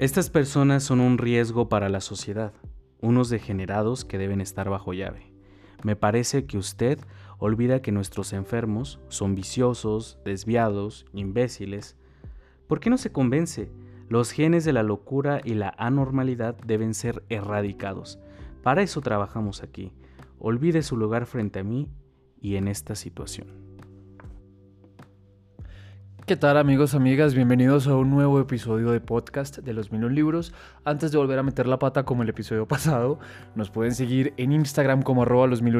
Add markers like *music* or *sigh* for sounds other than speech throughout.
Estas personas son un riesgo para la sociedad, unos degenerados que deben estar bajo llave. Me parece que usted olvida que nuestros enfermos son viciosos, desviados, imbéciles. ¿Por qué no se convence? Los genes de la locura y la anormalidad deben ser erradicados. Para eso trabajamos aquí. Olvide su lugar frente a mí y en esta situación. ¿Qué tal amigos, amigas? Bienvenidos a un nuevo episodio de podcast de los Mil Libros. Antes de volver a meter la pata como el episodio *laughs* pasado, nos pueden seguir en Instagram como arroba los Mil.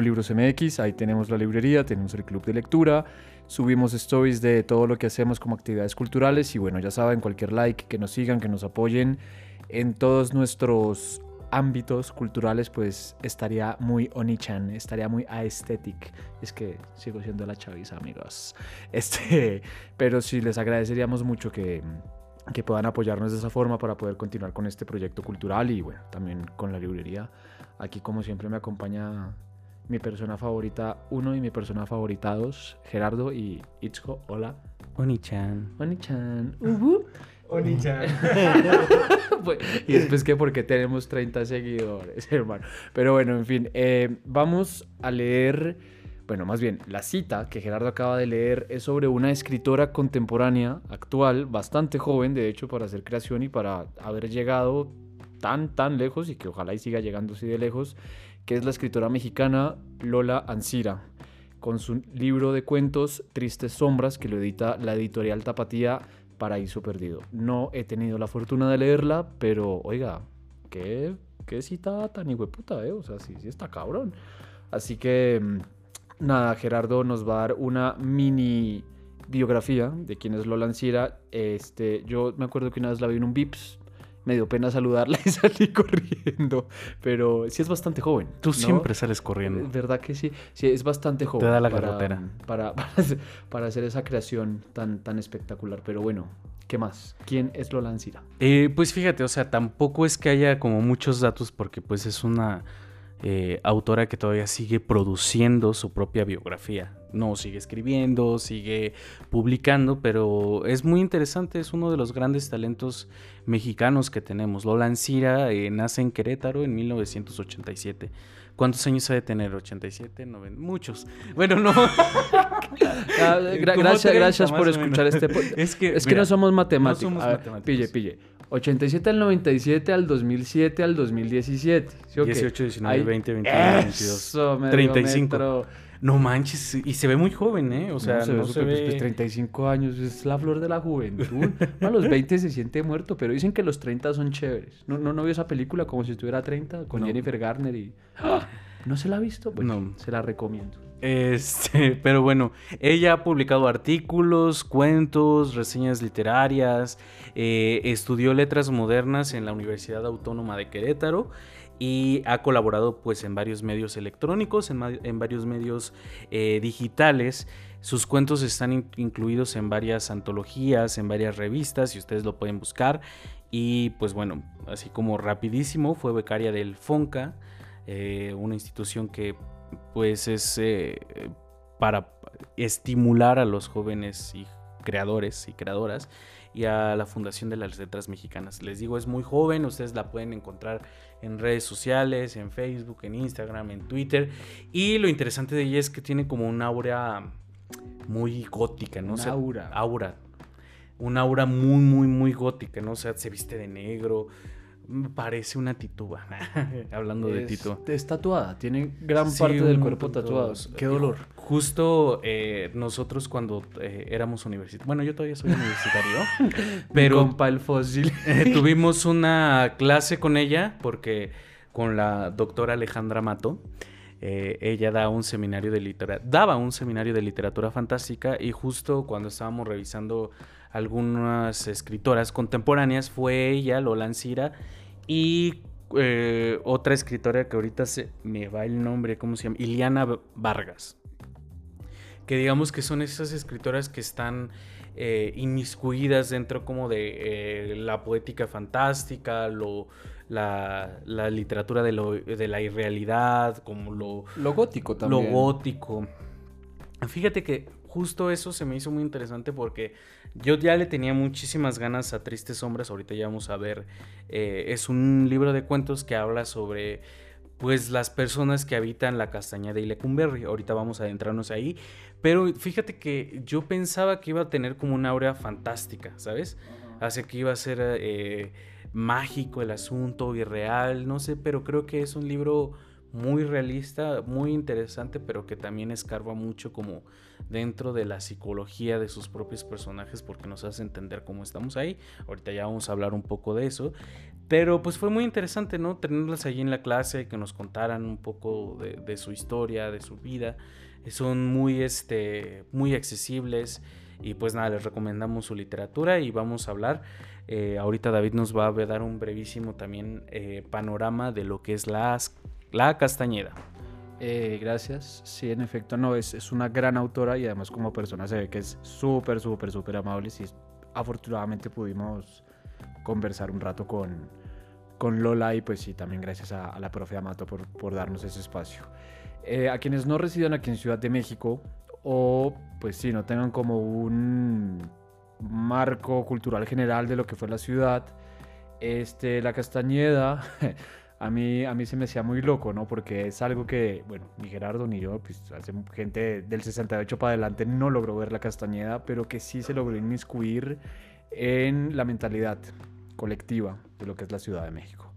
Ahí tenemos la librería, tenemos el club de lectura, subimos stories de todo lo que hacemos como actividades culturales y bueno, ya saben, cualquier like, que nos sigan, que nos apoyen en todos nuestros ámbitos culturales, pues estaría muy onichan, estaría muy aesthetic. Es que sigo siendo la chaviza, amigos. *laughs* Este, pero sí les agradeceríamos mucho que, que puedan apoyarnos de esa forma para poder continuar con este proyecto cultural y bueno, también con la librería. Aquí como siempre me acompaña mi persona favorita uno y mi persona favorita dos, Gerardo y Itzko. Hola. Onichan. Onichan. Uh *laughs* *laughs* y después que porque tenemos 30 seguidores, *laughs* hermano. Pero bueno, en fin, eh, vamos a leer, bueno, más bien, la cita que Gerardo acaba de leer es sobre una escritora contemporánea, actual, bastante joven, de hecho, para hacer creación y para haber llegado tan, tan lejos y que ojalá y siga llegando así de lejos, que es la escritora mexicana Lola Ancira con su libro de cuentos Tristes Sombras, que lo edita la editorial Tapatía Paraíso Perdido. No he tenido la fortuna de leerla, pero oiga, qué, qué cita tan hijueputa, ¿eh? O sea, sí, sí está cabrón. Así que, mm, nada, Gerardo nos va a dar una mini biografía de quién es Lola Ancira. Este, yo me acuerdo que una vez la vi en un Vips, me dio pena saludarla y *laughs* salí corriendo. Pero sí es bastante joven. Tú siempre sales corriendo. ¿Verdad que sí? Sí, es bastante joven. Te da la carretera. Para, *laughs* para, hacer esa creación tan, tan espectacular. Pero bueno, ¿qué más? ¿Quién es Lola Ancira? Eh, pues fíjate, o sea, tampoco es que haya como muchos datos porque pues es una eh, autora que todavía sigue produciendo su propia biografía. No, sigue escribiendo, sigue publicando, pero es muy interesante, es uno de los grandes talentos mexicanos que tenemos. Lola Ancira eh, nace en Querétaro en 1987. ¿Cuántos años ha de tener? ¿87? 90, muchos. Bueno, no. *laughs* Ah, gracias, gracias por escuchar este podcast. Es que, es que no somos matemáticos. No somos matemáticos. Pille, pille. 87 al 97 al 2007 al 2017. ¿sí, 18, 19, 20, 21, 22. 35. No manches, y se ve muy joven, ¿eh? O sea, no, se, ve... Pues, 35 años, es la flor de la juventud. a los 20 se siente muerto, pero dicen que los 30 son chéveres. ¿No, no, no vio esa película como si estuviera 30 con Jennifer Garner y... ¡Ah! ¿No se la ha visto? Pues no. Se la recomiendo. Este, *laughs* pero bueno, ella ha publicado artículos, cuentos, reseñas literarias, eh, estudió letras modernas en la Universidad Autónoma de Querétaro y ha colaborado pues en varios medios electrónicos, en, varios medios eh, digitales. Sus cuentos están incluidos en varias antologías, en varias revistas, y ustedes lo pueden buscar. Y pues bueno, así como rapidísimo, fue becaria del FONCA, eh, una institución que pues es eh, para estimular a los jóvenes y creadores y creadoras y a la Fundación de las Letras Mexicanas. Les digo, es muy joven, ustedes la pueden encontrar en redes sociales, en Facebook, en Instagram, en Twitter. Y lo interesante de ella es que tiene como un aura muy gótica, ¿no? Un aura. Aura. Un aura muy, muy, muy gótica, ¿no? O sea, se viste de negro, parece una tituba. *laughs* Hablando de Tito. Es tatuada, tiene gran parte del cuerpo tatuado. Qué dolor. Justo eh, nosotros cuando eh, éramos universitarios, bueno, yo todavía soy universitario, *laughs* pero compa el fósil. Eh, tuvimos una clase con ella porque con la doctora Alejandra Mato. ella da un seminario de literatura, daba un seminario de literatura fantástica y justo cuando estábamos revisando algunas escritoras contemporáneas fue ella, Lola Ancira, y eh, otra escritora que ahorita se me va el nombre, ¿cómo se llama? Iliana Vargas. Que digamos que son esas escritoras que están eh, inmiscuidas dentro como de eh, la poética fantástica, lo, la, literatura de, lo, de, la irrealidad, como lo... Lo gótico también. Lo gótico. Fíjate que justo eso se me hizo muy interesante porque yo ya le tenía muchísimas ganas a Tristes Sombras, ahorita ya vamos a ver, eh, es un libro de cuentos que habla sobre pues las personas que habitan la Castañeda y Lecumberri. Ahorita vamos a adentrarnos ahí. Pero fíjate que yo pensaba que iba a tener como una aurea fantástica, ¿sabes? Hace que iba a ser eh, mágico el asunto, irreal, no sé, pero creo que es un libro muy realista, muy interesante, pero que también escarba mucho como dentro de la psicología de sus propios personajes porque nos hace entender cómo estamos ahí. Ahorita ya vamos a hablar un poco de eso. Pero pues fue muy interesante, ¿no? Tenerlas allí en la clase, que nos contaran un poco de, su historia, de su vida. Son muy, este, muy accesibles y pues nada, les recomendamos su literatura y vamos a hablar. Eh, ahorita David nos va a dar un brevísimo también eh, panorama de lo que es las, la Castañeda. Eh, gracias. Sí, en efecto, no, es, es una gran autora y además como persona se ve que es súper, súper, súper amable. Y afortunadamente pudimos conversar un rato con, con Lola y pues sí, también gracias a, la profe Amato por, por darnos ese espacio. Eh, a quienes no residen aquí en Ciudad de México o pues sí, no tengan como un marco cultural general de lo que fue la ciudad, este, la Castañeda *laughs* a mí, a mí se me hacía muy loco, ¿no? Porque es algo que, bueno, ni Gerardo ni yo, pues hace gente del 68 para adelante no logró ver la Castañeda, pero que sí se logró inmiscuir en la mentalidad colectiva de lo que es la Ciudad de México.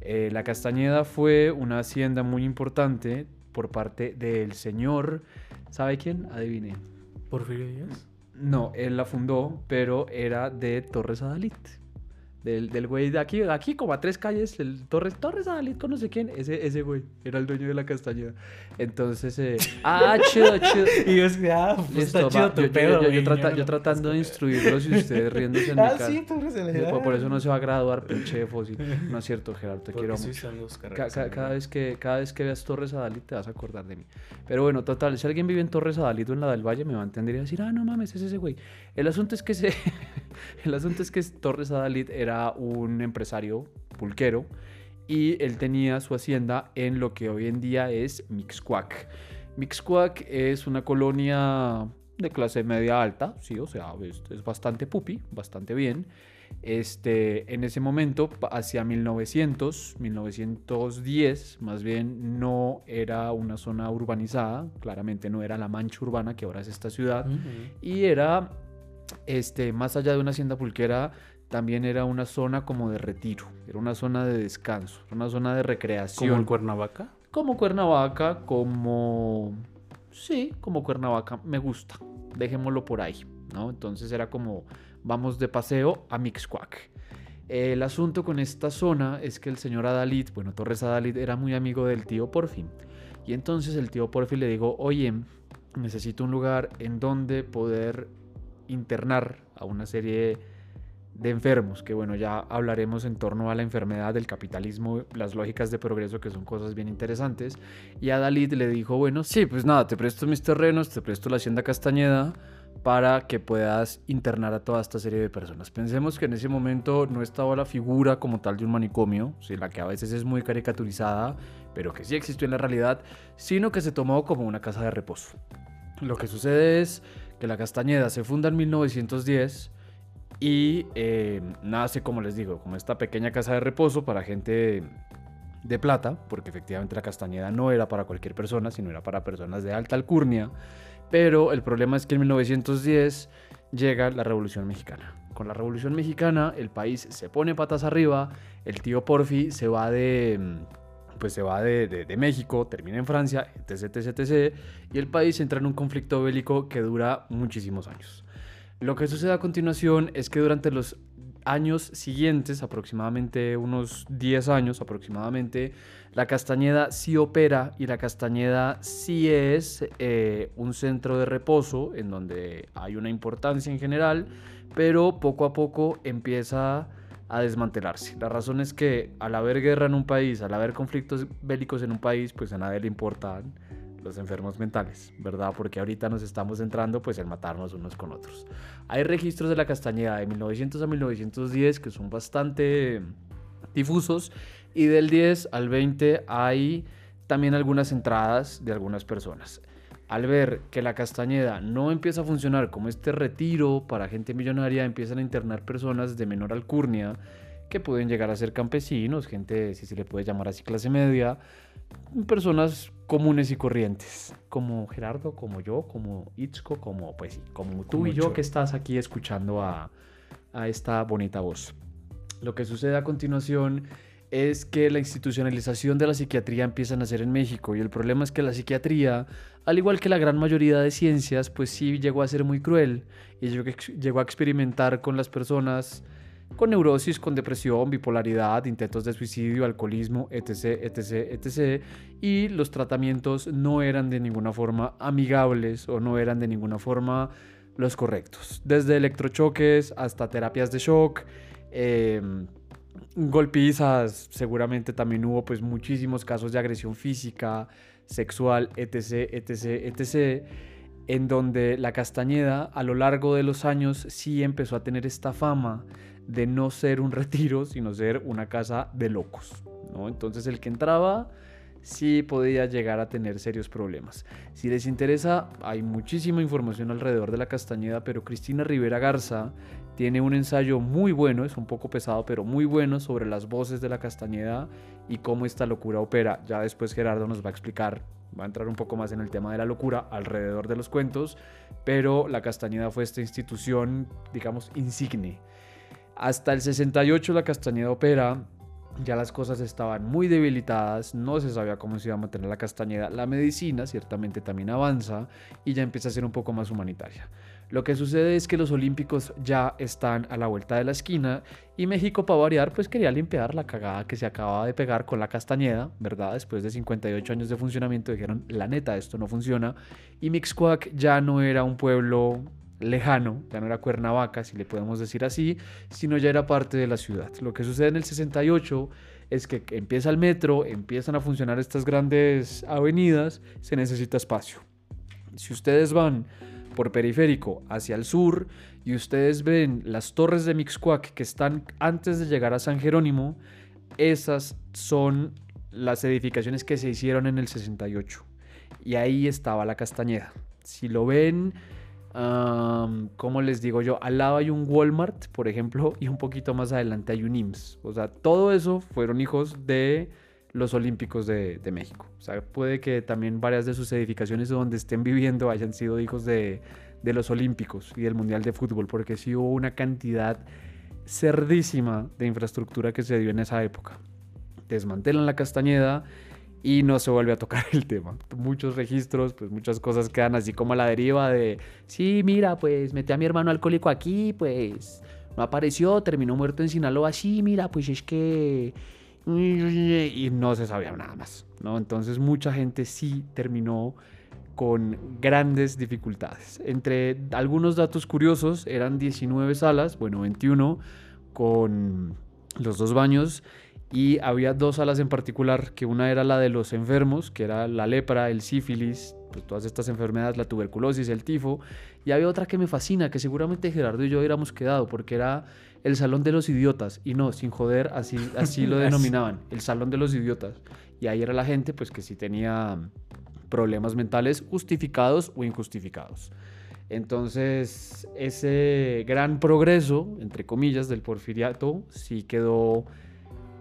Eh, la Castañeda fue una hacienda muy importante por parte del señor, ¿sabe quién? Adivine. ¿Porfirio Díaz? No, él la fundó, pero era de Torres Adalit del, del güey de aquí, aquí como a tres calles, el Torres, Torres Adalid con no sé quién, ese, ese güey era el dueño de la castañeda. Entonces, eh, *laughs* ah, chido, chido. *laughs* Y yo ah, pues está chido tu yo, pedo, yo, yo, yo tratando de instruirlos y ustedes *laughs* riéndose en ah, mi cara. sí, Torres por, por eso no se va a graduar, pinche fósil. No es cierto, Gerardo, te quiero mucho. Ca ca cada, vez que, cada vez que veas Torres Adalid te vas a acordar de mí. Pero bueno, total, si alguien vive en Torres Adalid o en la del Valle, me va a entender y decir, ah, no mames, es ese güey. El asunto es que, se, el asunto es que Torres Adalid era un empresario pulquero y él tenía su hacienda en lo que hoy en día es Mixcuac. Mixcuac es una colonia de clase media alta, sí, o sea, es, es, bastante pupi, bastante bien. Este, en ese momento, hacia 1900, 1910, más bien no era una zona urbanizada, claramente no era la mancha urbana que ahora es esta ciudad, uh -huh. y era, este, más allá de una hacienda pulquera, también era una zona como de retiro, era una zona de descanso, una zona de recreación. ¿Como en Cuernavaca? Como Cuernavaca, como... Sí, como Cuernavaca, me gusta, dejémoslo por ahí, ¿no? Entonces era como, vamos de paseo a Mixcuac. El asunto con esta zona es que el señor Adalid, bueno, Torres Adalid era muy amigo del tío Porfi. Y entonces el tío Porfi le dijo, oye, necesito un lugar en donde poder internar a una serie de enfermos, que bueno, ya hablaremos en torno a la enfermedad del capitalismo, las lógicas de progreso, que son cosas bien interesantes. Y a Dalit le dijo, bueno, sí, pues nada, te presto mis terrenos, te presto la hacienda Castañeda para que puedas internar a toda esta serie de personas. Pensemos que en ese momento no estaba la figura como tal de un manicomio, ¿sí? la que a veces es muy caricaturizada, pero que sí existió en la realidad, sino que se tomó como una casa de reposo. Lo que sucede es que la Castañeda se funda en 1910 y eh, nace, como les digo, como esta pequeña casa de reposo para gente de plata, porque efectivamente la Castañeda no era para cualquier persona, sino era para personas de alta alcurnia. Pero el problema es que en 1910 llega la Revolución Mexicana. Con la Revolución Mexicana el país se pone patas arriba, el tío Porfi se va de pues se va de, de, de, México, termina en Francia, etc, etc, etc, y el país entra en un conflicto bélico que dura muchísimos años. Lo que sucede a continuación es que durante los años siguientes, aproximadamente unos 10 años aproximadamente, la Castañeda sí opera y la Castañeda sí es eh, un centro de reposo en donde hay una importancia en general, pero poco a poco empieza a desmantelarse. La razón es que al haber guerra en un país, al haber conflictos bélicos en un país, pues a nadie le importan los enfermos mentales, ¿verdad? Porque ahorita nos estamos centrando pues en matarnos unos con otros. Hay registros de la Castañeda de 1900 a 1910 que son bastante difusos y del 10 al 20 hay también algunas entradas de algunas personas. al ver que la Castañeda no empieza a funcionar como este retiro para gente millonaria, empiezan a internar personas de menor alcurnia que pueden llegar a ser campesinos, gente, si se le puede llamar así, clase media, personas comunes y corrientes, como Gerardo, como yo, como Itzko, como pues como tú y yo que estás aquí escuchando a, a esta bonita voz. Lo que sucede a continuación es que la institucionalización de la psiquiatría empieza a nacer en México y el problema es que la psiquiatría, al igual que la gran mayoría de ciencias, pues sí llegó a ser muy cruel y llegó a experimentar con las personas con neurosis, con depresión, bipolaridad, intentos de suicidio, alcoholismo, etc., etc., etc. Y los tratamientos no eran de ninguna forma amigables o no eran de ninguna forma los correctos. Desde electrochoques hasta terapias de shock. Eh, golpizas, seguramente también hubo pues muchísimos casos de agresión física, sexual, etc, etc, etc, en donde la Castañeda a lo largo de los años sí empezó a tener esta fama de no ser un *laughs* retiro, sino ser una casa de locos, ¿no? Entonces el que entraba sí podía llegar a tener serios problemas. Si les interesa, hay muchísima información alrededor de la Castañeda, pero Cristina Rivera Garza tiene un ensayo muy bueno, es un poco pesado, pero muy bueno sobre las voces de la Castañeda y cómo esta locura opera. Ya después Gerardo nos va a explicar, va a entrar un poco más en el tema de la locura alrededor de los cuentos, pero la Castañeda fue esta institución, digamos, insigne. Hasta el 68 la Castañeda opera ya las cosas estaban muy debilitadas, no se sabía cómo se iba a mantener la castañeda. La medicina ciertamente también avanza y ya empieza a ser un poco más humanitaria. Lo que sucede es que los Olímpicos ya están a la vuelta de la esquina y México, para variar, pues quería limpiar la cagada que se acababa de pegar con la Castañeda, ¿verdad? Después de 58 años de funcionamiento dijeron, la neta, esto no funciona. Y Mixcoac ya no era un pueblo lejano, ya no era Cuernavaca, si le podemos decir así, sino ya era parte de la ciudad. Lo que sucede en el 68 es que empieza el metro, empiezan a funcionar estas grandes avenidas, se necesita espacio. Si ustedes van por periférico hacia el sur y ustedes ven las torres de Mixcoac que están antes de llegar a San Jerónimo, esas son las edificaciones que se hicieron en el 68. Y ahí estaba la Castañeda. Si lo ven como les digo yo? Al lado hay un Walmart, por ejemplo, y un poquito más adelante hay un IMSS. O sea, todo eso fueron hijos de los Olímpicos de, México. O sea, puede que también varias de sus edificaciones donde estén viviendo hayan sido hijos de, de los Olímpicos y del Mundial de Fútbol, porque sí hubo una cantidad cerdísima de infraestructura que se dio en esa época. Desmantelan la Castañeda y no se vuelve a tocar el tema. Muchos registros, pues muchas cosas quedan así como a la deriva de, sí, mira, pues metí a mi hermano alcohólico aquí, pues no apareció, terminó muerto en Sinaloa, sí, mira, pues es que... Y no se sabía nada más, ¿no? Entonces mucha gente sí terminó con grandes dificultades. Entre algunos datos curiosos, eran 19 salas, bueno, 21, con los dos baños y había dos salas en particular, que una era la de los enfermos, que era la lepra, el sífilis, pues todas estas enfermedades, la tuberculosis, el tifo, y había otra que me fascina, que seguramente Gerardo y yo hubiéramos quedado, porque era el salón de los idiotas, y no, sin joder, así, así lo *laughs* denominaban, el salón de los idiotas, y ahí era la gente, pues que sí tenía problemas mentales justificados o injustificados. Entonces, ese gran progreso, entre comillas, del porfiriato, sí quedó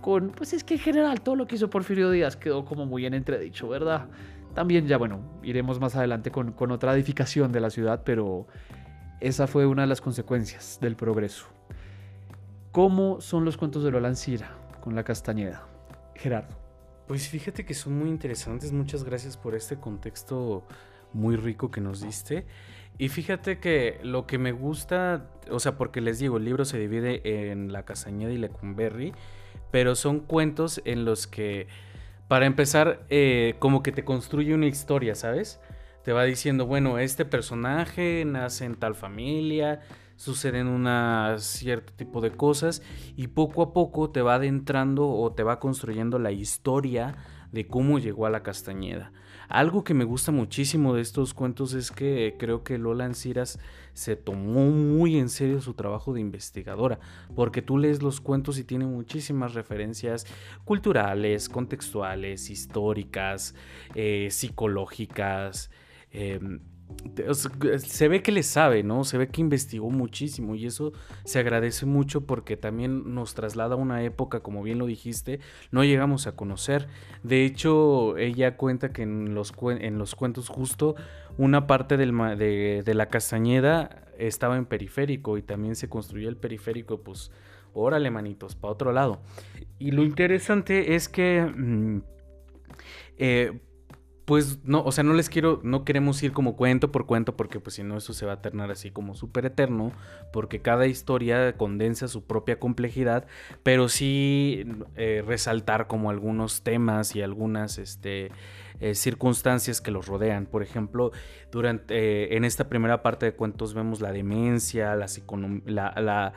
pues es que en general todo lo que hizo Porfirio Díaz quedó como muy en entredicho, ¿verdad? También ya, bueno, iremos más adelante con, con otra edificación de la ciudad, pero esa fue una de las consecuencias del progreso. ¿Cómo son los cuentos de Lola Cira con la Castañeda? Gerardo. Pues fíjate que son muy interesantes. Muchas gracias por este contexto muy rico que nos diste. Y fíjate que lo que me gusta, o sea, porque les digo, el libro se divide en La Castañeda y Lecumberri pero son cuentos en los que, para empezar, eh, como que te construye una historia, ¿sabes? Te va diciendo, bueno, este personaje nace en tal familia, suceden un cierto tipo de cosas y poco a poco te va adentrando o te va construyendo la historia de cómo llegó a la Castañeda. Algo que me gusta muchísimo de estos cuentos es que creo que Lola Anciras se tomó muy en serio su trabajo de investigadora, porque tú lees los cuentos y tiene muchísimas referencias culturales, contextuales, históricas, eh, psicológicas. Se ve que le sabe, ¿no? Se ve que investigó muchísimo y eso se agradece mucho porque también nos traslada a una época, como bien lo dijiste, no llegamos a conocer. De hecho, ella cuenta que en los, en los cuentos justo una parte de, la Castañeda estaba en periférico y también se construyó el periférico, pues, órale, manitos, para otro lado. Y lo interesante es que... Mm, eh, pues no, o sea, no les quiero, no queremos ir como cuento por cuento porque pues si no eso se va a tornar así como súper eterno, porque cada historia condensa su propia complejidad, pero sí eh, resaltar como algunos temas y algunas este, eh, circunstancias que los rodean. Por ejemplo, durante, eh, en esta primera parte de cuentos vemos la demencia, la, la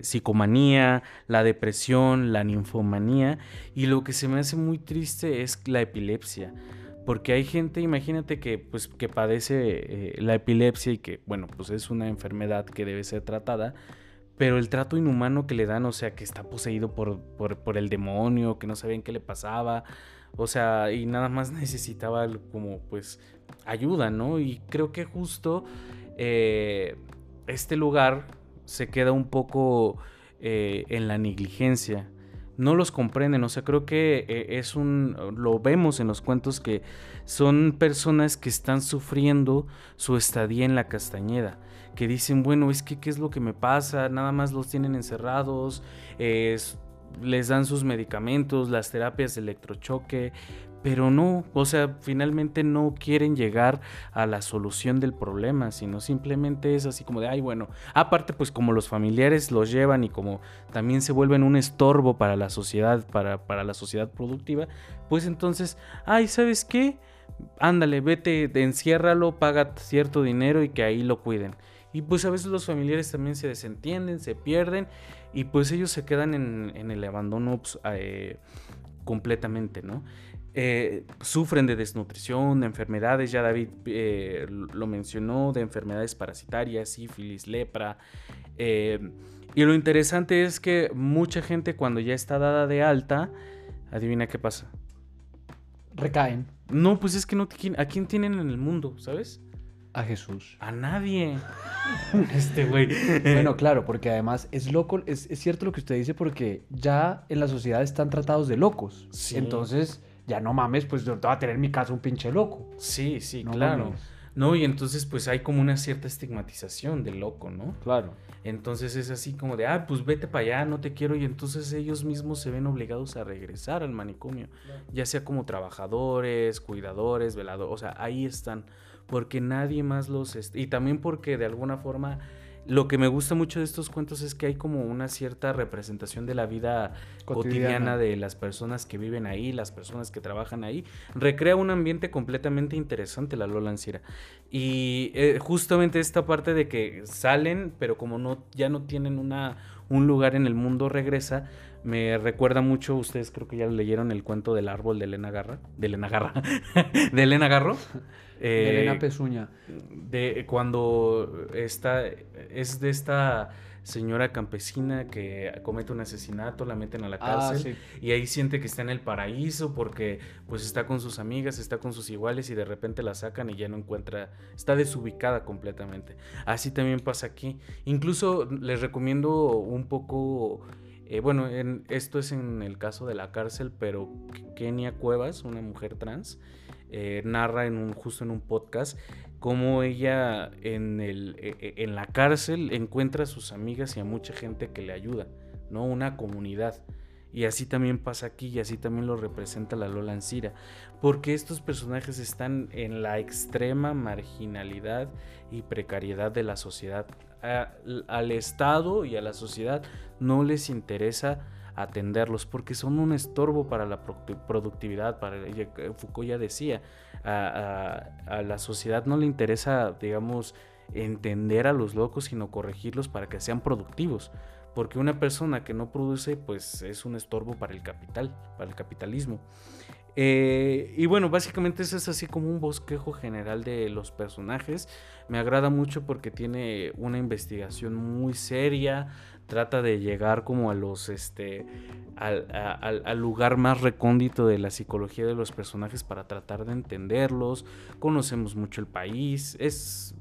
psicomanía, la depresión, la ninfomanía y lo que se me hace muy triste es la epilepsia. Porque hay gente, imagínate que, pues, que padece eh, la epilepsia y que, bueno, pues es una enfermedad que debe ser tratada, pero el trato inhumano que le dan, o sea, que está poseído por, por, el demonio, que no sabían qué le pasaba, o sea, y nada más *laughs* necesitaba como, pues, ayuda, ¿no? Y creo que justo eh, este lugar se queda un poco eh, en la negligencia no los comprenden. O sea, creo que eh, es un, lo vemos en los cuentos que son personas que están sufriendo su estadía en la Castañeda. Que dicen, bueno, es que qué es lo que me pasa, nada más los tienen encerrados, les dan sus medicamentos, las terapias de electrochoque, pero no, o sea, finalmente no quieren llegar a la solución del problema, sino simplemente es así como de, ay, bueno, aparte pues como los familiares los llevan y como también se vuelven un estorbo para la sociedad, para, para la sociedad productiva, pues entonces, ay, ¿sabes qué? Ándale, vete, enciérralo, paga cierto dinero y que ahí lo cuiden. Y pues a veces los familiares también se desentienden, se pierden y pues ellos se quedan en, el abandono pues, eh, completamente, ¿no? Eh, sufren de desnutrición, de enfermedades, ya David eh, lo mencionó, de enfermedades parasitarias, sífilis, lepra. Eh, y lo interesante es que mucha gente cuando ya está dada de alta, adivina qué pasa. Recaen. No, pues es que no, ¿a quién tienen en el mundo, sabes? A Jesús. A nadie. *laughs* este güey. Bueno, claro, porque además es loco, es, cierto lo que usted dice porque ya en la sociedad están tratados de locos. Entonces ya no mames, pues yo va a tener en mi casa un pinche loco. Sí, sí, claro. No, y entonces pues hay como una cierta estigmatización del loco, ¿no? Claro. Entonces es así como de, ah, pues vete para allá, no te quiero, y entonces ellos mismos se ven obligados a regresar al manicomio, ya sea como trabajadores, cuidadores, veladores, o sea, ahí están, porque nadie más los... y también porque de alguna forma lo que me gusta mucho de estos cuentos es que hay como una cierta representación de la vida cotidiana, de las personas que viven ahí, las personas que trabajan ahí. Recrea un ambiente completamente interesante la Lola Ancira. Y eh, justamente esta parte de que salen, pero como no, ya no tienen una, un lugar en el mundo, regresa. Me recuerda mucho, ustedes creo que ya leyeron el cuento del árbol de Elena Garra, de Elena Garra, *laughs* de Elena Garro. *laughs* Eh, Elena Pezuña. De cuando está, es de esta señora campesina que comete un asesinato, la meten a la ah, cárcel y ahí siente que está en el paraíso porque pues está con sus amigas, está con sus iguales y de repente la sacan y ya no encuentra, está desubicada completamente. Así también pasa aquí. Incluso les recomiendo un poco... Eh, bueno, en, esto es en el caso de la cárcel, pero Kenia Cuevas, una mujer trans, eh, narra en un, justo en un podcast cómo ella en, el, e, e, en la cárcel encuentra a sus amigas y a mucha gente que le ayuda, ¿no? Una comunidad. Y así también pasa aquí y así también lo representa la Lola Ancira. Porque estos personajes están en la extrema marginalidad y precariedad de la sociedad. Al Estado y a la sociedad no les interesa atenderlos porque son un estorbo para la productividad. Para, Foucault ya decía, a, la sociedad no le interesa, digamos, entender a los locos, sino corregirlos para que sean productivos. Porque una persona que no produce, pues es un estorbo para el capital, para el capitalismo. Eh, y bueno, básicamente ese es así como un bosquejo general de los personajes. Me agrada mucho porque tiene una investigación muy seria. Trata de llegar como a los este. Al, lugar más recóndito de la psicología de los personajes para tratar de entenderlos. Conocemos mucho el país. Es,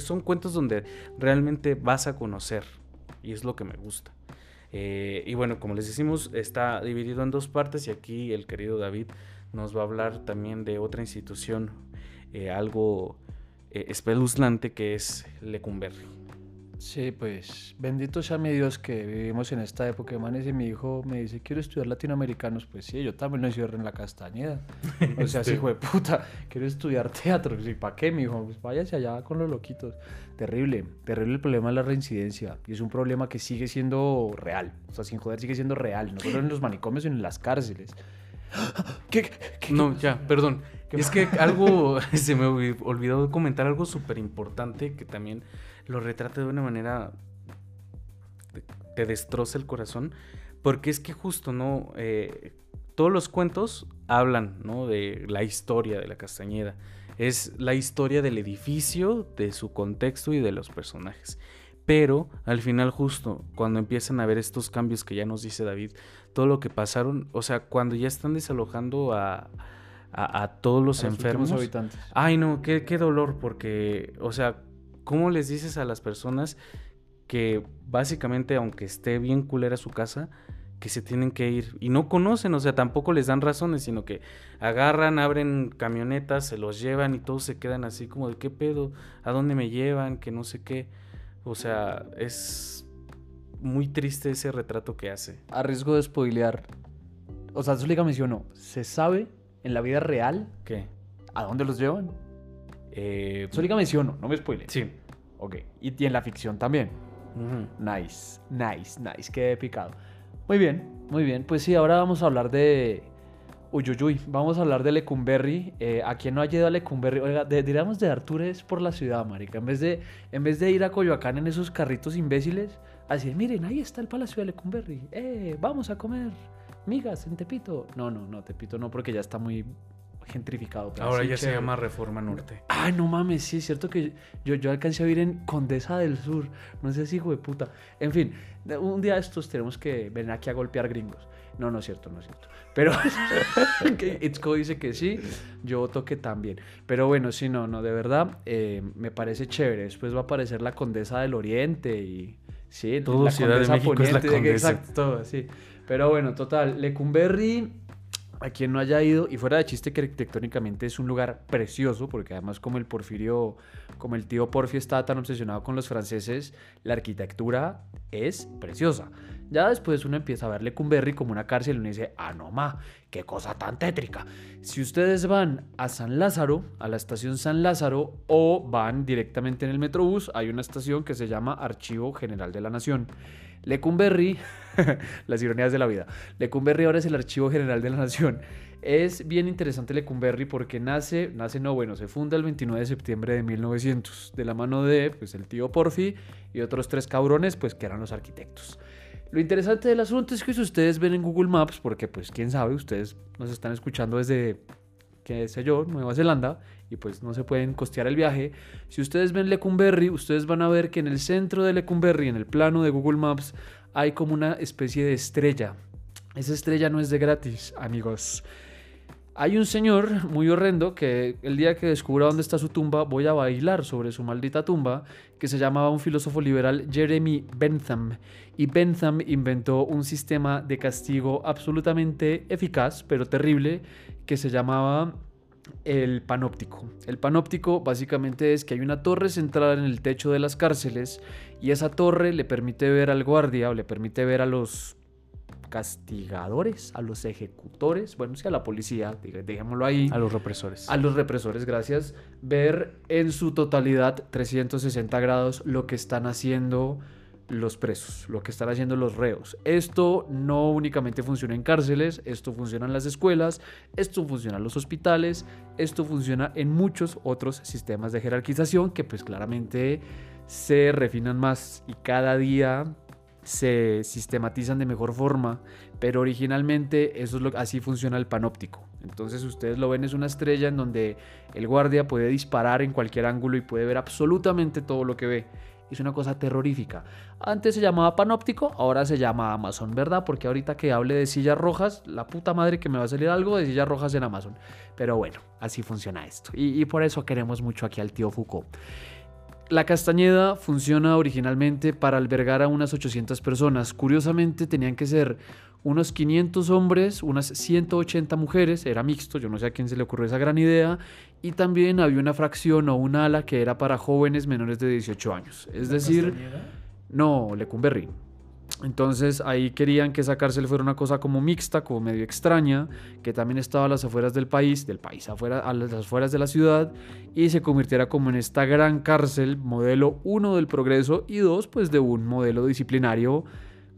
son cuentos donde realmente vas a conocer. Y es lo que me gusta. Eh, y bueno, como les decimos, está dividido en dos partes y aquí el querido David nos va a hablar también de otra institución, eh, algo eh, espeluznante que es Lecumberri. Sí, pues bendito sea mi Dios que vivimos en esta época. Manes y mi hijo me dice, quiero estudiar latinoamericanos. Pues sí, yo también lo encierro en la castañeda. O sea, sí, hijo de puta, quiero estudiar teatro. ¿Y para qué, mi hijo? Pues váyase allá con los loquitos. Terrible, terrible el problema de la reincidencia. Y es un problema que sigue siendo real. O sea, sin joder, sigue siendo real. No solo en los manicomios, sino en las cárceles. *gasps* ¿Qué, no, ya, perdón. Es que *laughs* algo, *laughs* se me olvidó comentar algo súper importante que también lo retrata de una manera te destroza el corazón. Porque es que justo, ¿no? Eh, todos los cuentos hablan, ¿no? De la historia de la Castañeda. Es la historia del edificio, de su contexto y de los personajes. Pero al final justo cuando empiezan a ver estos cambios que ya nos dice David, todo lo que pasaron, o sea, cuando ya están desalojando a, a, todos los enfermos. habitantes. Ay, no, qué, qué dolor, porque, o sea, ¿cómo les dices a las personas que básicamente, aunque esté bien culera su casa, que se tienen que ir y no conocen, o sea, tampoco les dan razones, sino que agarran, abren camionetas, se los llevan y todos se quedan así como de qué pedo, a dónde me llevan, que no sé qué. O sea, es muy triste ese retrato que hace. A riesgo de spoilear. O sea, Zuliga mencionó, ¿se sabe en la vida real qué? ¿A dónde los llevan? Eh, mencionó, no me spoile. Sí. Ok. Y, en la ficción también. Nice, nice, nice. Qué picado. Muy bien, muy bien. Pues sí, ahora vamos a hablar de Uy, vamos a hablar de Lecumberri. Eh, a quien no ha ido a Lecumberri, oiga, diríamos de dar tours por la ciudad, marica. En vez, de, en vez de ir a Coyoacán en esos carritos imbéciles, así, miren, ahí está el Palacio de Lecumberri. Eh, vamos a comer migas en Tepito. No, no, no, Tepito no, porque ya está muy gentrificado. Ahora ya se llama Reforma Norte. Ay, no mames, sí, es cierto que yo, yo alcancé a vivir en Condesa del Sur. No sé si hijo de puta. En fin, un día estos tenemos que venir aquí a golpear gringos. No, no es cierto, no es cierto. Pero *laughs* Itzco dice que sí, yo voto que también. Pero bueno, sí, no, no, de verdad, eh, me parece chévere. Después va a aparecer la Condesa del Oriente y... Sí, todo la Ciudad Condesa de México es la Condesa. Exacto, todo, sí. Pero bueno, total, Lecumberri a quien no haya ido, y fuera de chiste que arquitectónicamente es un lugar precioso, porque además como el Porfirio, como el tío Porfio estaba tan obsesionado con los franceses, la arquitectura es preciosa. Ya después uno empieza a verle Cumberry como una cárcel y uno dice, ah, no ma, qué cosa tan tétrica. Si ustedes van a San Lázaro, a la estación San Lázaro, o van directamente en el Metrobús, hay una estación que se llama Archivo General de la Nación. Lecumberri, *laughs* las ironías de la vida. Lecumberri ahora es el Archivo General de la Nación. Es bien interesante Lecumberri porque nace, nace no, bueno, se funda el 29 de septiembre de 1900 de la mano de pues el tío Porfi y otros tres cabrones pues que eran los arquitectos. Lo interesante del asunto es que si ustedes ven en Google Maps, porque pues quién sabe, ustedes nos están escuchando desde qué sé yo, Nueva Zelanda, y pues no se pueden costear el viaje. Si ustedes ven Lecumberri, ustedes van a ver que en el centro de Lecumberri, en el plano de Google Maps, hay como una especie de estrella. Esa estrella no es de gratis, amigos. Hay un señor muy horrendo que el día que descubra dónde está su tumba voy a bailar sobre su maldita tumba, que se llamaba un filósofo liberal Jeremy Bentham. Y Bentham inventó un sistema de castigo absolutamente eficaz, pero terrible, que se llamaba el panóptico. El panóptico básicamente es que hay una torre centrada en el techo de las cárceles y esa torre le permite ver al guardia o le permite ver a los castigadores, a los ejecutores, bueno, sí a la policía, dejémoslo ahí. A los represores. A los represores, gracias. Ver en su totalidad 360 grados lo que están haciendo los presos, lo que están haciendo los reos. Esto no únicamente funciona en cárceles, esto funciona en las escuelas, esto funciona en los hospitales, esto funciona en muchos otros sistemas de jerarquización que pues claramente se refinan más y cada día se sistematizan de mejor forma, pero originalmente eso es lo, así funciona el panóptico. Entonces ustedes lo ven es una estrella en donde el guardia puede disparar en cualquier ángulo y puede ver absolutamente todo lo que ve. Es una cosa terrorífica. Antes se llamaba panóptico, ahora se llama Amazon, ¿verdad? Porque ahorita que hable de sillas rojas, la puta madre que me va a salir algo de sillas rojas en Amazon. Pero bueno, así funciona esto. Y, y por eso queremos mucho aquí al tío Foucault. La Castañeda funciona originalmente para albergar a unas 800 personas. Curiosamente tenían que ser unos 500 hombres, unas 180 mujeres, era mixto, yo no sé a quién se le ocurrió esa gran idea, y también había una fracción o un ala que era para jóvenes menores de 18 años. Es decir, no, Lecumberri. Entonces ahí querían que esa cárcel fuera una cosa como mixta, como medio extraña, que también estaba a las afueras del país, del país afuera, a las afueras de la ciudad, y se convirtiera como en esta gran cárcel, modelo uno del progreso y dos, pues de un modelo disciplinario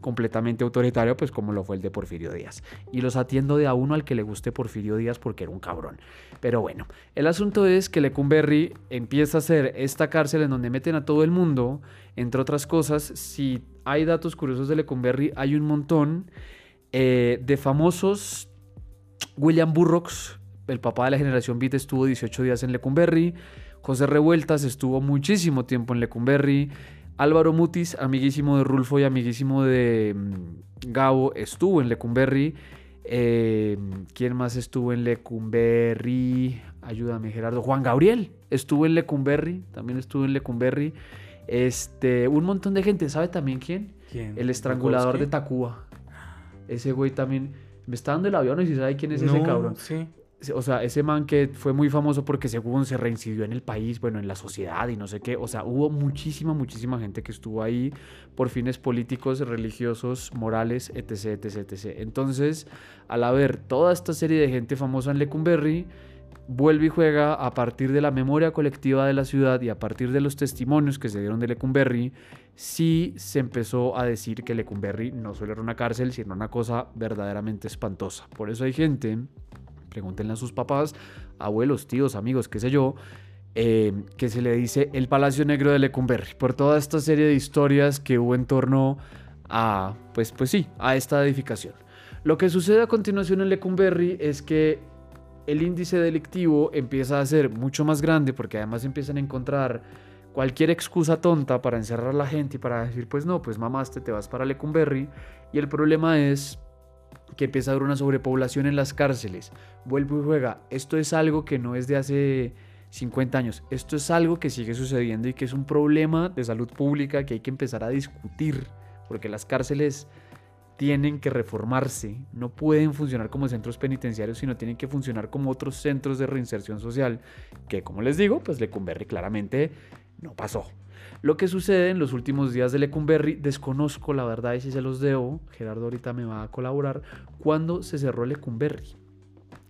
completamente autoritario, pues como lo fue el de Porfirio Díaz. Y los atiendo de a uno al que le guste Porfirio Díaz porque era un cabrón. Pero bueno, el asunto es que Lecumberri empieza a ser esta cárcel en donde meten a todo el mundo, entre otras cosas, si hay datos curiosos de Lecumberri, hay un montón eh, de famosos. William Burroughs, el papá de la generación Beat, estuvo 18 días en Lecumberri. José Revueltas estuvo muchísimo tiempo en Lecumberri. Álvaro Mutis, amiguísimo de Rulfo y amiguísimo de mm, Gabo, estuvo en Lecumberri. Eh, ¿Quién más estuvo en Lecumberri? Ayúdame, Gerardo. Juan Gabriel estuvo en Lecumberri. También estuvo en Lecumberri. Este, un montón de gente. ¿Sabe también quién? ¿Quién? El estrangulador de Tacuba. Ese güey también. Me está dando el avión y si sabe quién es ese cabrón. Sí. O sea, ese man que fue muy famoso porque según se reincidió en el país, bueno, en la sociedad y no sé qué. O sea, hubo muchísima, muchísima gente que estuvo ahí por fines políticos, religiosos, morales, etc, etc, etc. Entonces, al haber toda esta serie de gente famosa en Lecumberri, vuelve y juega a partir de la memoria colectiva de la ciudad y a partir de los testimonios que se dieron de Lecumberri, sí se empezó a decir que Lecumberri no solo era una cárcel, sino una cosa verdaderamente espantosa. Por eso hay gente pregúntenle a sus papás, abuelos, tíos, amigos, qué sé yo, eh, que se le dice el Palacio Negro de Lecumberri, por toda esta serie de historias que hubo en torno a, pues, pues sí, a esta edificación. Lo que sucede a continuación en Lecumberri es que el índice delictivo empieza a ser mucho más grande porque además empiezan a encontrar cualquier excusa tonta para encerrar a la gente y para decir, pues no, pues mamaste, te vas para Lecumberri. Y el problema es que empieza a haber una sobrepoblación en las cárceles. Vuelvo y juega. Esto es algo que no es de hace 50 años. Esto es algo que sigue sucediendo y que es un problema de salud pública que hay que empezar a discutir. Porque las cárceles tienen que reformarse. No pueden funcionar como centros penitenciarios, sino tienen que funcionar como otros centros de reinserción social. Que como les digo, pues Lecumberri claramente no pasó. Lo que sucede en los últimos días de Lecumberri, desconozco la verdad y si se los debo, Gerardo ahorita me va a colaborar, cuando se cerró Lecumberri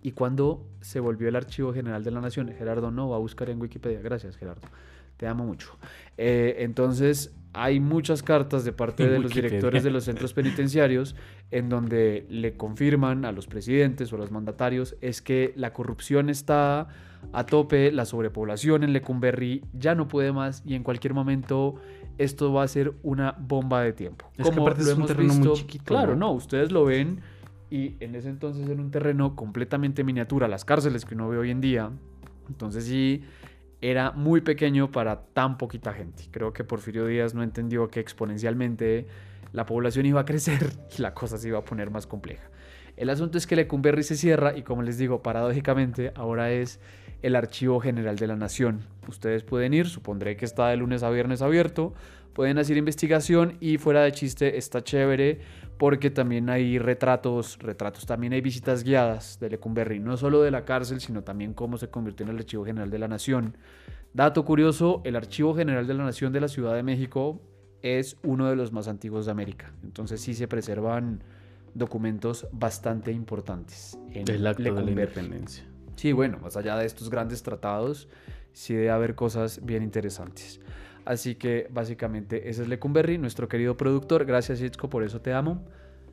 y cuando se volvió el Archivo General de la Nación. Gerardo no, va a buscar en Wikipedia. Gracias, Gerardo. Te amo mucho. Eh, entonces, hay muchas cartas de parte de *laughs* los directores de los centros penitenciarios en donde le confirman a los presidentes o a los mandatarios es que la corrupción está a tope, la sobrepoblación en Lecumberri ya no puede más y en cualquier momento esto va a ser una bomba de tiempo. Es que aparte es un terreno muy chiquito, Claro, ¿no? no, ustedes lo ven y en ese entonces era un terreno completamente miniatura, las cárceles que uno ve hoy en día. Entonces sí, era muy pequeño para tan poquita gente. Creo que Porfirio Díaz no entendió que exponencialmente la población iba a crecer *laughs* y la cosa se iba a poner más compleja. El asunto es que Lecumberri se cierra y como les digo, paradójicamente, ahora es el Archivo General de la Nación. Ustedes pueden ir, supondré que está de lunes a viernes abierto, pueden hacer investigación y fuera de chiste está chévere porque también hay retratos, retratos, también hay visitas guiadas de Lecumberri, no solo de la cárcel, sino también cómo se convirtió en el Archivo General de la Nación. Dato curioso, el Archivo General de la Nación de la Ciudad de México es uno de los más antiguos de América, entonces sí se preservan documentos bastante importantes en El acto de la independencia. Sí, bueno, más allá de estos grandes tratados, sí debe haber cosas bien interesantes. Así que básicamente ese es Lecumberri, nuestro querido productor. Gracias, Itzko, por eso te amo.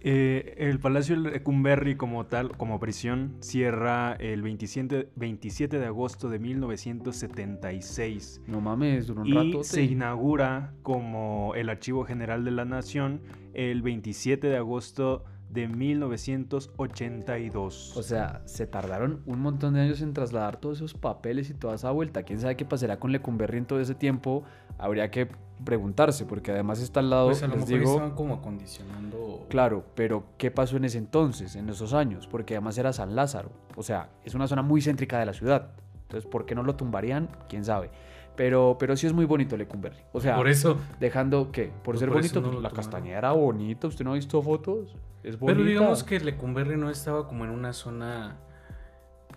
Eh, el Palacio Lecumberri como tal, como prisión, cierra el 27, 27 de agosto de 1976. No mames, duró un y rato. se inaugura como el Archivo General de la Nación el 27 de agosto de 1982. O sea, se tardaron un montón de años en trasladar todos esos papeles y toda esa vuelta. ¿Quién sabe qué pasará con Lecumberri en todo ese tiempo? Habría que preguntarse, porque además está al lado, Pues a lo les mejor digo... estaban como acondicionando. Claro, pero ¿qué pasó en ese entonces, en esos años? Porque además era San Lázaro. O sea, es una zona muy céntrica de la ciudad. Entonces, ¿por qué no lo tumbarían? ¿Quién sabe? Pero, pero sí es muy bonito Lecumberri. O sea, Por eso. dejando que, por Pues ser por bonito, no la tomaron. castañeda era bonita. ¿Usted no ha visto fotos? Es bonita. Pero digamos que Lecumberri no estaba como en una zona.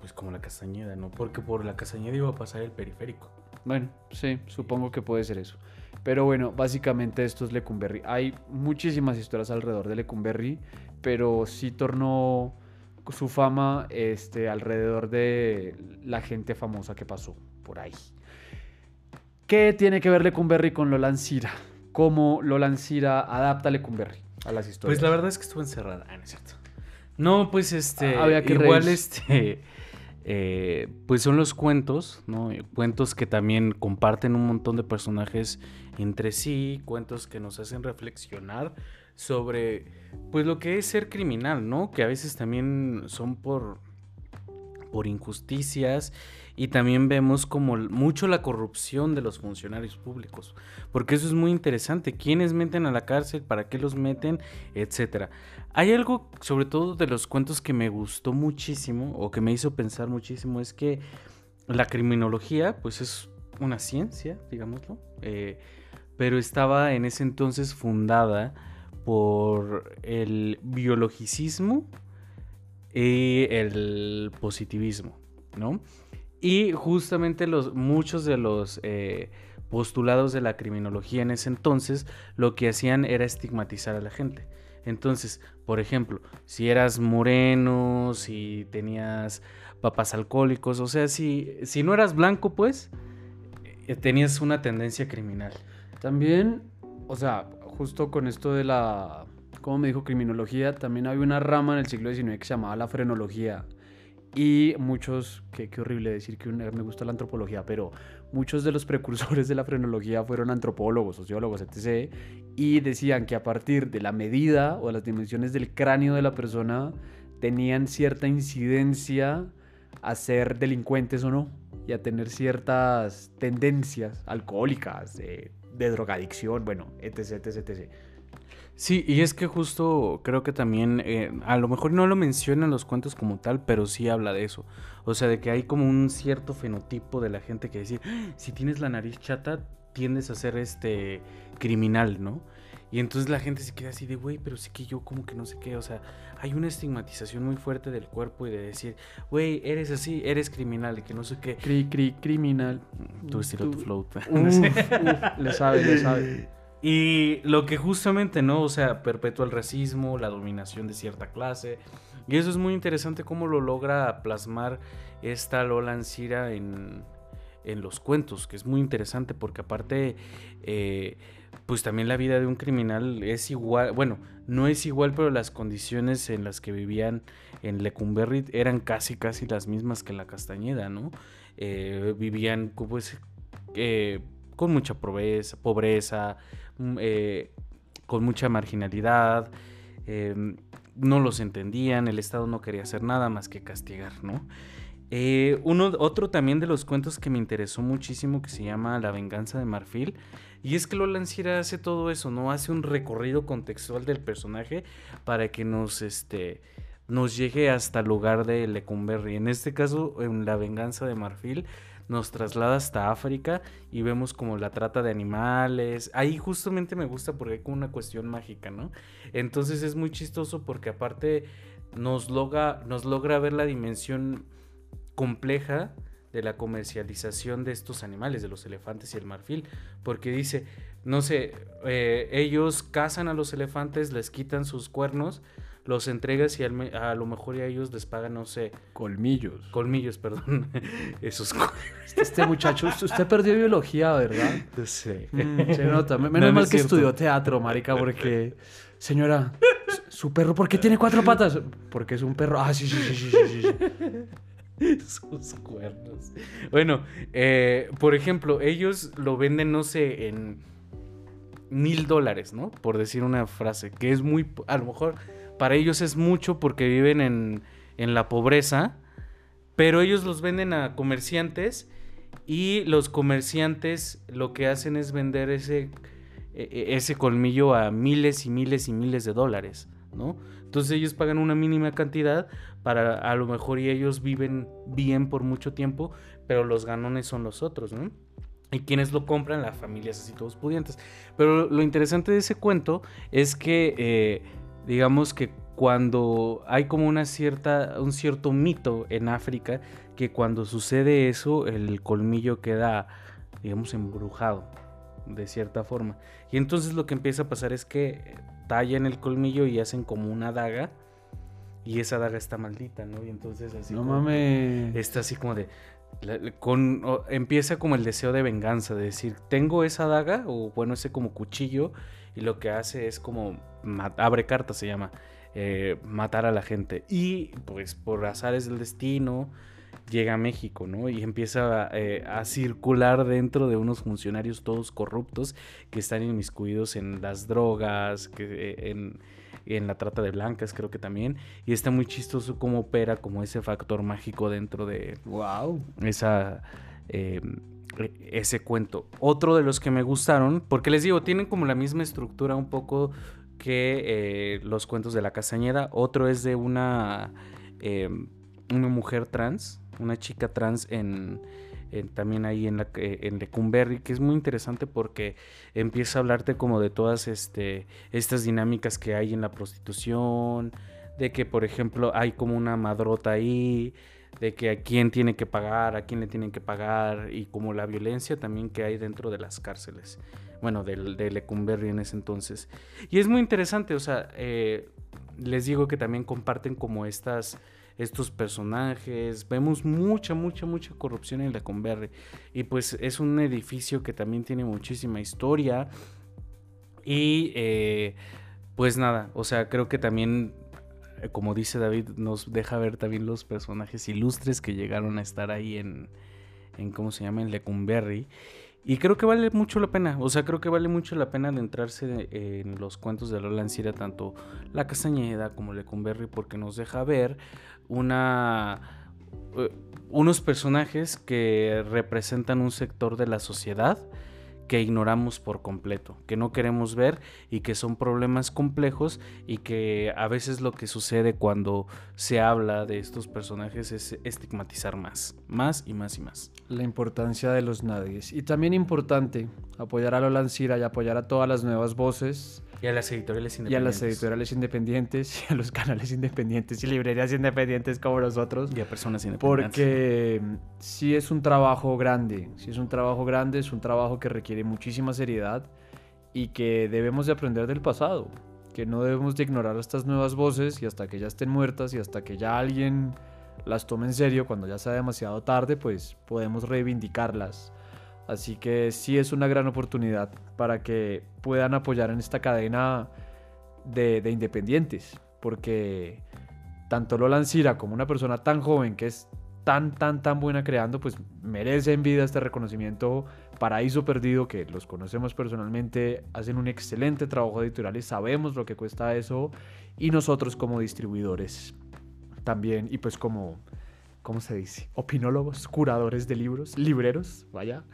Pues como la Castañeda, ¿no? Porque por la Castañeda iba a pasar el periférico. Bueno, sí, supongo que puede ser eso. Pero bueno, básicamente esto es Lecumberri. Hay muchísimas historias alrededor de Lecumberri, pero sí tornó su fama este, alrededor de la gente famosa que pasó por ahí. ¿Qué tiene que ver Lecumberri con Lolan Sira? ¿Cómo Lolan Sira adapta Lecumberri a las historias? Pues la verdad es que estuvo encerrada. Ah, no es cierto. No, pues este. Ah, había que igual reír. este. eh, pues son los cuentos, ¿no? Cuentos que también comparten un montón de personajes entre sí, cuentos que nos hacen reflexionar sobre, pues lo que es ser criminal, ¿no? Que a veces también son por, por injusticias y también vemos como mucho la corrupción de los funcionarios públicos, porque eso es muy interesante, quiénes meten a la cárcel, para qué los meten, etcétera. Hay algo, sobre todo de los cuentos que me gustó muchísimo o que me hizo pensar muchísimo, es que la criminología, pues es una ciencia, digámoslo, eh, pero estaba en ese entonces fundada por el biologicismo y el positivismo, ¿no? Y justamente los, muchos de los eh, postulados de la criminología en ese entonces lo que hacían era estigmatizar a la gente. Entonces, por ejemplo, si eras moreno, si tenías papás alcohólicos, o sea, si, si no eras blanco, pues, eh, tenías una tendencia criminal. También, o sea, justo con esto de la, ¿cómo me dijo? Criminología, también había una rama en el siglo XIX que se llamaba la frenología. Y muchos, qué, horrible decir que me gusta la antropología, pero muchos de los *laughs* precursores de la frenología fueron antropólogos, sociólogos, etc. Y decían que a partir de la medida o de las dimensiones del cráneo de la persona tenían cierta incidencia a ser delincuentes o no y a tener ciertas tendencias alcohólicas, de, de drogadicción, bueno, etc, etc, etc. Sí, y es que justo creo que también, eh, a lo mejor no lo mencionan los cuentos como tal, pero sí habla de eso. O sea, de que hay como un cierto fenotipo de la gente que decir, "Ah, si tienes la nariz chata, tiendes a ser este criminal, ¿no? Y entonces la gente se queda así de, güey, pero sí que yo como que no sé qué, o sea, hay una estigmatización muy fuerte del cuerpo y de decir, güey, eres así, eres criminal y que no sé qué. Cri, cri, criminal. Tu estilo, tu flow. *laughs* Le sabe, le sabe. Y lo que justamente, ¿no? O sea, perpetúa el racismo, la dominación de cierta clase. Y eso es muy interesante cómo lo logra plasmar esta Lola Ancira en, en los cuentos, que es muy interesante porque aparte, eh, pues también la vida de un criminal es igual, bueno, no es igual, pero las condiciones en las que vivían en Lecumberri eran casi, casi las mismas que en la Castañeda, ¿no? Eh, vivían, pues, eh, con mucha pobreza, pobreza eh, con mucha marginalidad, eh, no los entendían, el Estado no quería hacer nada más que castigar, ¿no? Eh, uno, otro también de los cuentos que me interesó muchísimo que se llama La venganza de Marfil. Y es que Lola Ancira hace todo eso, ¿no? Hace un recorrido contextual del personaje para que nos, este, nos llegue hasta el lugar de Lecumberri. En este caso, en La venganza de Marfil, nos traslada hasta África y vemos como la trata de animales. Ahí justamente me gusta porque hay como una cuestión mágica, ¿no? Entonces es muy chistoso porque aparte nos logra, nos logra ver la dimensión compleja de la comercialización de estos animales, de los elefantes y el marfil, porque dice, no sé, eh, ellos cazan a los elefantes, les quitan sus cuernos, los entregas y al a lo mejor a ellos les pagan, no sé, Colmillos. colmillos, perdón, *laughs* esos cuernos. Este muchacho, usted- usted perdió biología, ¿verdad? Sí. Mm, se *laughs* nota. Menos No, no mal es que cierto. estudió teatro, marica, porque... Señora, ¿Su perro por qué tiene cuatro patas? Porque es un perro. Ah, sí, sí, sí, sí, sí, sí. *laughs* Sus cuernos. Bueno, eh, por ejemplo, ellos lo venden, no sé, en mil dólares, ¿no? Por decir una frase, que es muy, a lo mejor para ellos es mucho porque viven en, en la pobreza, pero ellos los venden a comerciantes y los comerciantes lo que hacen es vender ese, e- e- ese colmillo a miles y miles y miles de dólares, ¿no? Entonces ellos pagan una mínima cantidad para a lo mejor y ellos viven bien por mucho tiempo, pero los ganones son los otros, ¿no? Y quienes lo compran, las familias así todos pudientes. Pero lo interesante de ese cuento es que, eh, digamos que cuando hay como una cierta, un cierto mito en África, que cuando sucede eso, el colmillo queda, digamos, embrujado, de cierta forma. Y entonces lo que empieza a pasar es que tallan el colmillo y hacen como una daga, y esa daga está maldita, ¿no? Y entonces así... No mames. está así como de con o- empieza como el deseo de venganza de decir tengo esa daga o bueno ese como cuchillo y lo que hace es como abre cartas se llama eh, matar a la gente y pues por azares del destino llega a México no y empieza eh, a circular dentro de unos funcionarios todos corruptos que están inmiscuidos en las drogas que eh, en en la trata de blancas creo que también y está muy chistoso cómo opera como ese factor mágico dentro de Wow. esa eh, e- ese cuento. Otro de los que me gustaron, porque les digo, tienen como la misma estructura un poco que eh, los cuentos de la Castañeda. Otro es de una, eh, una mujer trans, una chica trans en, también ahí en, la, eh, en que es muy interesante porque empieza a hablarte como de todas este, estas dinámicas que hay en la prostitución, de que por ejemplo hay como una madrota ahí, de que a quién tiene que pagar, a quién le tienen que pagar y como la violencia también que hay dentro de las cárceles. Bueno, del- de, Lecumberri en ese entonces. Y es muy interesante, o sea, eh, les digo que también comparten como estas, estos personajes. Vemos mucha, mucha, mucha corrupción en Lecumberri. Y pues es un edificio que también tiene muchísima historia. Y eh, pues nada, o sea, creo que también eh, como dice David, nos deja ver también los personajes ilustres que llegaron a estar ahí en, en ¿cómo se llama? En Lecumberri. Y creo que vale mucho la pena, o sea, creo que vale mucho la pena adentrarse en los cuentos de Lola Ancira, tanto La Castañeda como Lecumberri, porque nos deja ver una, eh, unos personajes que representan un sector de la sociedad que ignoramos por completo, que no queremos ver y que son problemas complejos y que a veces lo que sucede cuando se habla de estos personajes es estigmatizar más, más y más y más. La importancia de los nadies. Y también importante apoyar a Lola Ancira y apoyar a todas las nuevas voces Y a las editoriales y a independientes. las editoriales independientes *laughs* y a los canales independientes y librerías independientes como nosotros. Y a personas independientes. Porque mm, sí es un trabajo grande, sí es un trabajo grande, es un trabajo que requiere muchísima seriedad y que debemos de aprender del pasado, que no debemos de ignorar estas nuevas voces y hasta que ya estén muertas y hasta que ya alguien las tome en serio, cuando ya sea demasiado tarde, pues podemos reivindicarlas. Así que sí es una gran oportunidad para que puedan apoyar en esta cadena de, de independientes, porque tanto Lola Ancira como una persona tan joven que es tan, tan, tan buena creando, pues merece en vida este reconocimiento. Paraíso Perdido, que los conocemos personalmente, hacen un excelente trabajo editorial y sabemos lo que cuesta eso. Y nosotros como distribuidores también, y pues como, ¿cómo se dice? Opinólogos, curadores de libros, libreros, vaya,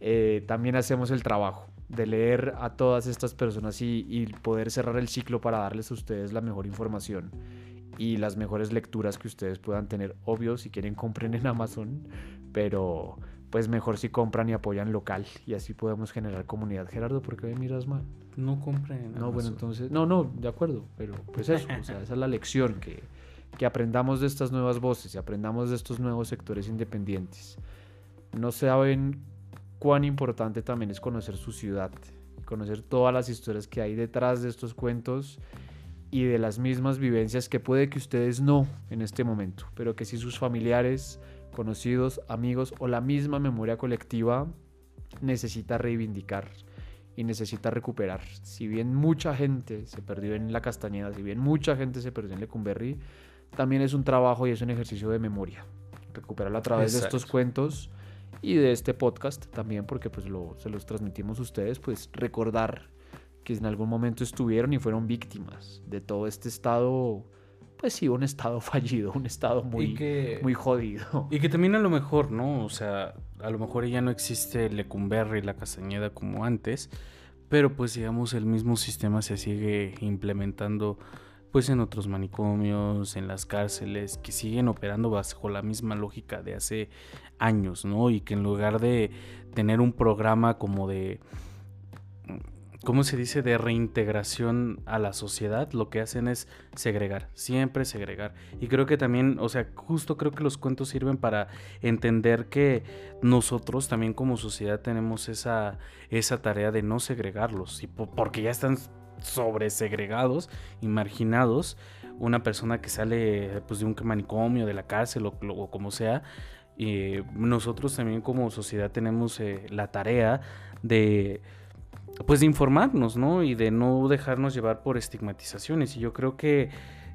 eh, también hacemos el trabajo de leer a todas estas personas y, y poder cerrar el ciclo para darles a ustedes la mejor información y las mejores lecturas que ustedes puedan tener. Obvio, si quieren compren en Amazon, pero pues mejor si compran y apoyan local y así podemos generar comunidad. Gerardo, ¿por qué me miras mal? No compren. No, bueno, Amazon. entonces, no, no, de acuerdo, pero pues eso, o sea, esa es la lección, que, que aprendamos de estas nuevas voces y aprendamos de estos nuevos sectores independientes. No saben cuán importante también es conocer su ciudad, conocer todas las historias que hay detrás de estos cuentos y de las mismas vivencias que puede que ustedes no en este momento, pero que sí sus familiares, conocidos, amigos o la misma memoria colectiva necesita reivindicar y necesita recuperar. Si bien mucha gente se perdió en la Castañeda, si bien mucha gente se perdió en Lecumberri, también es un trabajo y es un ejercicio de memoria. Recuperarlo a través de estos cuentos y de este podcast también, porque pues lo, se los transmitimos a ustedes, pues recordar que en algún momento estuvieron y fueron víctimas de todo este estado, pues sí, un estado *laughs* fallido, un estado muy, que, muy jodido. y que también a lo mejor, ¿no? O sea, a lo mejor ya no existe Lecumberri y la Castañeda como antes, pero pues digamos el mismo sistema se sigue implementando pues en otros manicomios, en las cárceles, que siguen operando bajo la misma lógica de hace años, ¿no? Y que en lugar de tener un programa como de, ¿cómo se dice?, de reintegración a la sociedad, lo que hacen es segregar, siempre segregar. Y creo que también, o sea, justo creo que los cuentos sirven para entender que nosotros también como sociedad tenemos esa, esa tarea de no segregarlos, y po- porque ya están sobresegregados y marginados. Una persona que sale pues, de un manicomio, de la cárcel o, como sea, y nosotros también como sociedad tenemos eh, la tarea de pues de informarnos, ¿no? Y de no dejarnos llevar por estigmatizaciones. Y yo creo que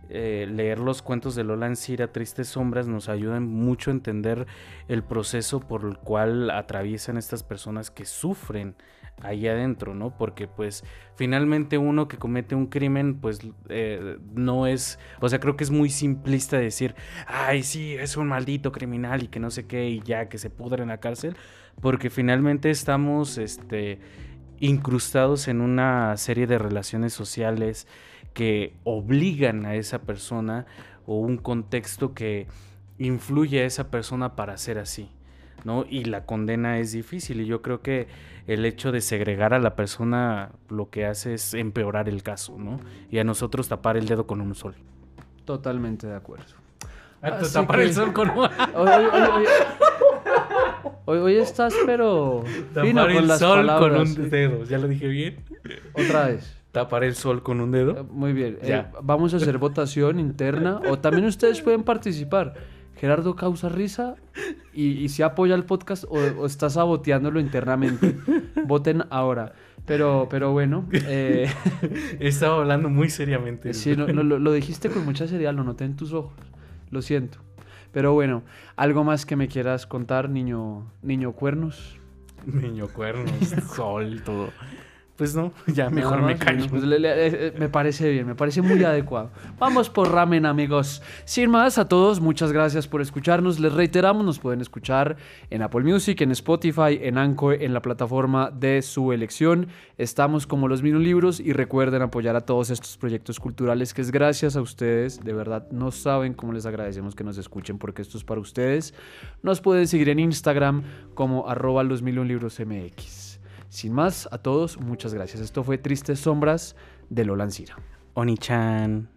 eh, leer los cuentos de Lola Ancira, Tristes Sombras, nos ayudan mucho a entender el proceso por el cual atraviesan estas personas que sufren ahí adentro, ¿no? Porque pues finalmente uno que comete un crimen, pues eh, no es, o sea, creo que es muy simplista decir, ay, sí, es un maldito criminal y que no sé qué, y ya que se pudre en la cárcel, porque finalmente estamos, este, incrustados en una serie de relaciones sociales que obligan a esa persona o un contexto que influye a esa persona para ser así. ¿No? Y la condena es difícil y yo creo que el hecho de segregar a la persona lo que hace es empeorar el caso, ¿no? Y a nosotros tapar el dedo con un sol. Totalmente de acuerdo. Ah, Así tapar que- el sol con un... Hoy, *laughs* hoy- hoy- hoy- hoy- hoy estás, pero fino Tapar con el las sol palabras. con un dedo. ¿Ya lo dije bien? Otra vez. Tapar el sol con un dedo. Muy bien. eh, Ya. vamos a hacer votación interna o también ustedes pueden participar. Gerardo causa risa y, y si apoya el podcast o, o está saboteándolo internamente. *laughs* Voten ahora. Pero, pero bueno, eh, *laughs* Estaba hablando muy seriamente. *laughs* sí, no- no, lo, lo dijiste con mucha seriedad, lo noté en tus ojos. Lo siento. Pero bueno, algo más que me quieras contar, niño, niño cuernos. Niño cuernos, sol, todo. Pues no, *laughs* ya mejor me callo. pues le- le- eh, eh, me parece bien, me parece muy adecuado. Vamos por ramen, amigos. Sin más, a todos, muchas gracias por escucharnos. Les reiteramos, nos pueden escuchar en Apple Music, en Spotify, en Anchor, en la plataforma de su elección. Estamos como los Minu Libros y recuerden apoyar a todos estos proyectos culturales que es gracias a ustedes. De verdad, no saben cómo les agradecemos que nos escuchen porque esto es para ustedes. Nos pueden seguir en Instagram como arroba los Libros MX. Sin más, a todos, muchas gracias. Esto fue Tristes Sombras de Lola Ancira. Oni-chan.